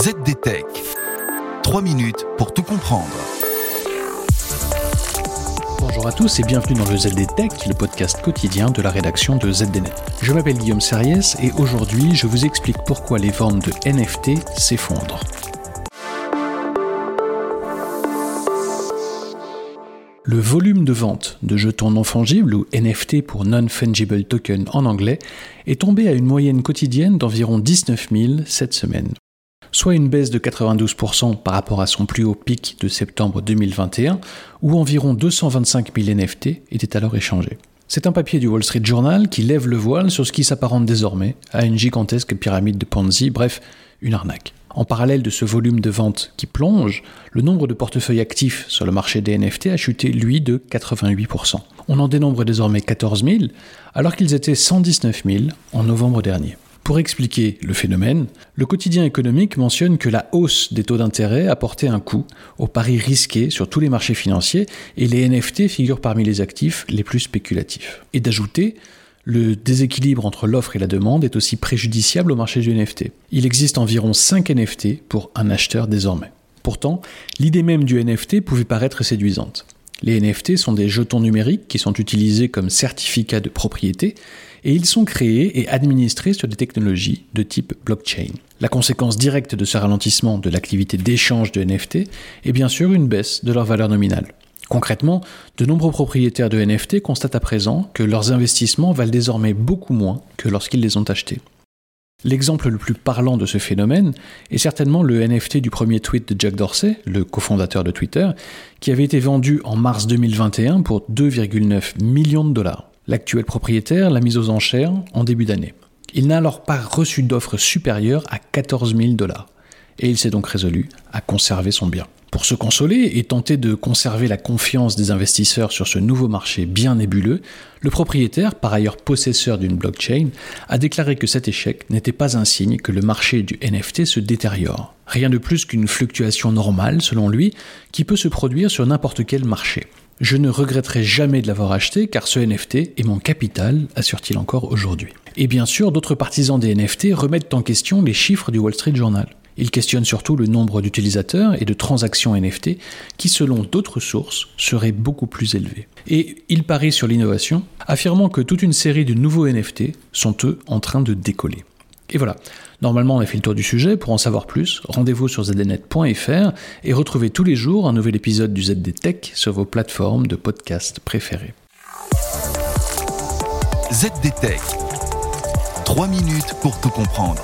ZDTech. 3 minutes pour tout comprendre. Bonjour à tous et bienvenue dans le ZDTech, le podcast quotidien de la rédaction de ZDNet. Je m'appelle Guillaume Sariès et aujourd'hui je vous explique pourquoi les ventes de NFT s'effondrent. Le volume de vente de jetons non fongibles, ou NFT pour Non-Fungible Token en anglais, est tombé à une moyenne quotidienne d'environ 19 000 cette semaine. Soit une baisse de 92% par rapport à son plus haut pic de septembre 2021, où environ 225 000 NFT étaient alors échangés. C'est un papier du Wall Street Journal qui lève le voile sur ce qui s'apparente désormais à une gigantesque pyramide de Ponzi, bref, une arnaque. En parallèle de ce volume de vente qui plonge, le nombre de portefeuilles actifs sur le marché des NFT a chuté, lui, de 88%. On en dénombre désormais 14 000, alors qu'ils étaient 119 000 en novembre dernier. Pour expliquer le phénomène, le quotidien économique mentionne que la hausse des taux d'intérêt a porté un coup aux paris risqués sur tous les marchés financiers et les NFT figurent parmi les actifs les plus spéculatifs. Et d'ajouter le déséquilibre entre l'offre et la demande est aussi préjudiciable au marché du NFT. Il existe environ 5 NFT pour un acheteur désormais. Pourtant, l'idée même du NFT pouvait paraître séduisante. Les NFT sont des jetons numériques qui sont utilisés comme certificats de propriété et ils sont créés et administrés sur des technologies de type blockchain. La conséquence directe de ce ralentissement de l'activité d'échange de NFT est bien sûr une baisse de leur valeur nominale. Concrètement, de nombreux propriétaires de NFT constatent à présent que leurs investissements valent désormais beaucoup moins que lorsqu'ils les ont achetés. L'exemple le plus parlant de ce phénomène est certainement le NFT du premier tweet de Jack Dorsey, le cofondateur de Twitter, qui avait été vendu en mars 2021 pour 2,9 millions de dollars. L'actuel propriétaire l'a mis aux enchères en début d'année. Il n'a alors pas reçu d'offre supérieure à 14 000 dollars, et il s'est donc résolu à conserver son bien. Pour se consoler et tenter de conserver la confiance des investisseurs sur ce nouveau marché bien nébuleux, le propriétaire, par ailleurs possesseur d'une blockchain, a déclaré que cet échec n'était pas un signe que le marché du NFT se détériore. Rien de plus qu'une fluctuation normale, selon lui, qui peut se produire sur n'importe quel marché. Je ne regretterai jamais de l'avoir acheté car ce NFT est mon capital, assure-t-il encore aujourd'hui. Et bien sûr, d'autres partisans des NFT remettent en question les chiffres du Wall Street Journal. Il questionne surtout le nombre d'utilisateurs et de transactions NFT qui, selon d'autres sources, seraient beaucoup plus élevés. Et il parie sur l'innovation, affirmant que toute une série de nouveaux NFT sont eux en train de décoller. Et voilà, normalement on a fait le tour du sujet, pour en savoir plus, rendez-vous sur zdnet.fr et retrouvez tous les jours un nouvel épisode du ZD Tech sur vos plateformes de podcast préférées. ZD Tech. 3 minutes pour tout comprendre.